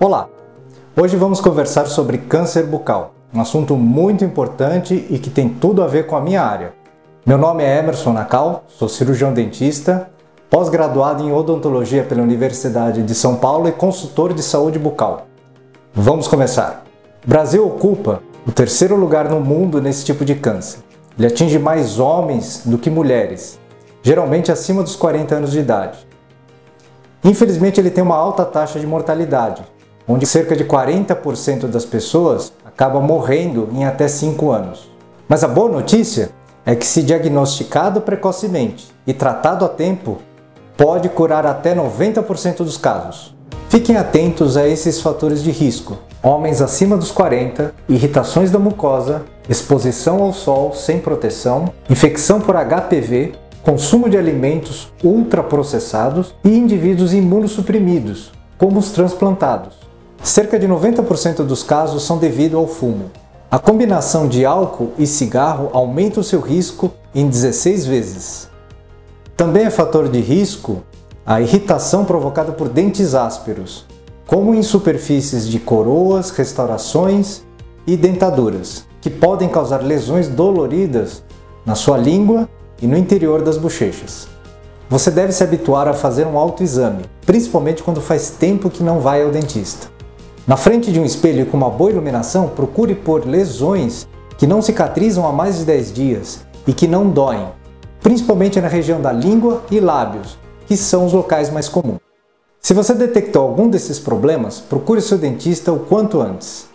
Olá! Hoje vamos conversar sobre câncer bucal, um assunto muito importante e que tem tudo a ver com a minha área. Meu nome é Emerson Nacal, sou cirurgião dentista, pós-graduado em odontologia pela Universidade de São Paulo e consultor de saúde bucal. Vamos começar! Brasil ocupa o terceiro lugar no mundo nesse tipo de câncer. Ele atinge mais homens do que mulheres, geralmente acima dos 40 anos de idade. Infelizmente, ele tem uma alta taxa de mortalidade, onde cerca de 40% das pessoas acabam morrendo em até 5 anos. Mas a boa notícia é que, se diagnosticado precocemente e tratado a tempo, pode curar até 90% dos casos. Fiquem atentos a esses fatores de risco: homens acima dos 40, irritações da mucosa, exposição ao sol sem proteção, infecção por HPV, consumo de alimentos ultraprocessados e indivíduos imunossuprimidos, como os transplantados. Cerca de 90% dos casos são devido ao fumo. A combinação de álcool e cigarro aumenta o seu risco em 16 vezes. Também é fator de risco a irritação provocada por dentes ásperos, como em superfícies de coroas, restaurações e dentaduras, que podem causar lesões doloridas na sua língua e no interior das bochechas. Você deve se habituar a fazer um autoexame, principalmente quando faz tempo que não vai ao dentista. Na frente de um espelho com uma boa iluminação, procure por lesões que não cicatrizam há mais de 10 dias e que não doem, principalmente na região da língua e lábios, que são os locais mais comuns. Se você detectou algum desses problemas, procure seu dentista o quanto antes.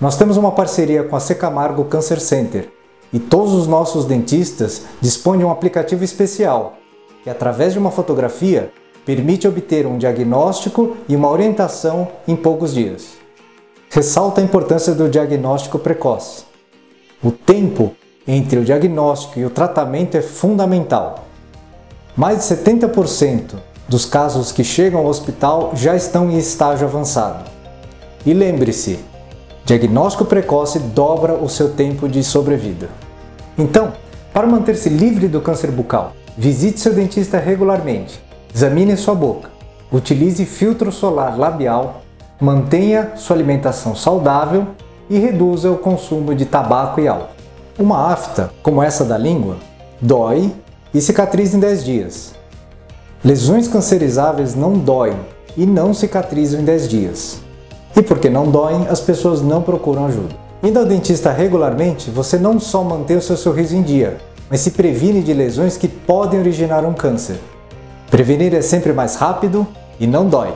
Nós temos uma parceria com a Secamargo Cancer Center e todos os nossos dentistas dispõem de um aplicativo especial que, através de uma fotografia, permite obter um diagnóstico e uma orientação em poucos dias. Ressalta a importância do diagnóstico precoce. O tempo entre o diagnóstico e o tratamento é fundamental. Mais de 70% dos casos que chegam ao hospital já estão em estágio avançado. E lembre-se, diagnóstico precoce dobra o seu tempo de sobrevida. Então, para manter-se livre do câncer bucal, visite seu dentista regularmente Examine sua boca. Utilize filtro solar labial. Mantenha sua alimentação saudável e reduza o consumo de tabaco e álcool. Uma afta, como essa da língua, dói e cicatriza em 10 dias. Lesões cancerizáveis não doem e não cicatrizam em 10 dias. E porque não doem, as pessoas não procuram ajuda. Indo ao dentista regularmente, você não só mantém o seu sorriso em dia, mas se previne de lesões que podem originar um câncer. Prevenir é sempre mais rápido e não dói.